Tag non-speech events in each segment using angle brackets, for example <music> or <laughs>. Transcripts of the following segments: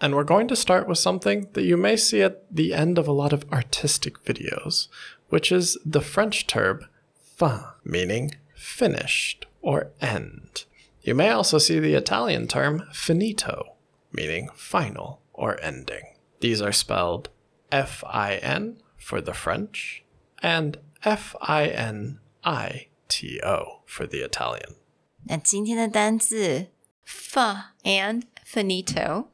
And we're going to start with something that you may see at the end of a lot of artistic videos, which is the French term fin, meaning finished or end. You may also see the Italian term finito, meaning final or ending. These are spelled F I N for the French and F I N I T O for the Italian. 那今天的单字 fa and finito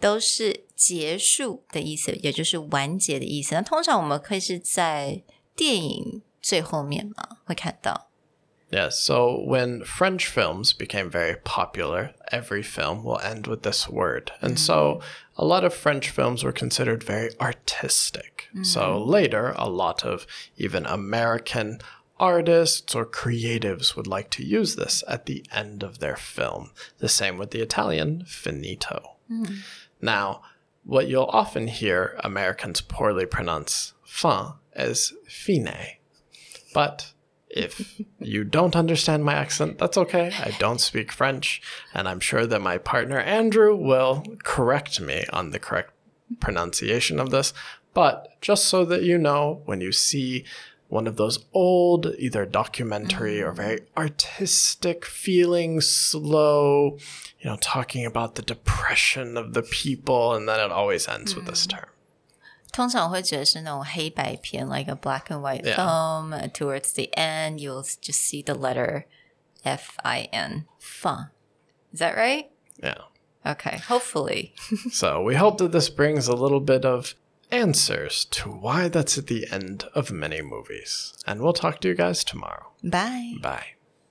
都是结束的意思，也就是完结的意思。那通常我们可以是在电影最后面嘛，会看到。Yes, so when French films became very popular, every film will end with this word. And so a lot of French films were considered very artistic. So later, a lot of even American artists or creatives would like to use this at the end of their film. The same with the Italian finito. Now, what you'll often hear Americans poorly pronounce fin as fine. But if <laughs> you don't understand my accent, that's okay. I don't speak French, and I'm sure that my partner Andrew will correct me on the correct pronunciation of this. But just so that you know, when you see one of those old, either documentary or very artistic feeling, slow, you know, talking about the depression of the people, and then it always ends with this term. 通常会觉得是那种黑白片，like a black and white Yeah. film. and Towards the end, you'll just see the letter F I N. Fun. Is that right? Yeah. Okay. Hopefully. <laughs> So we hope that this brings a little bit of answers to why that's at the end of many movies. And we'll talk to you guys tomorrow. Bye. Bye.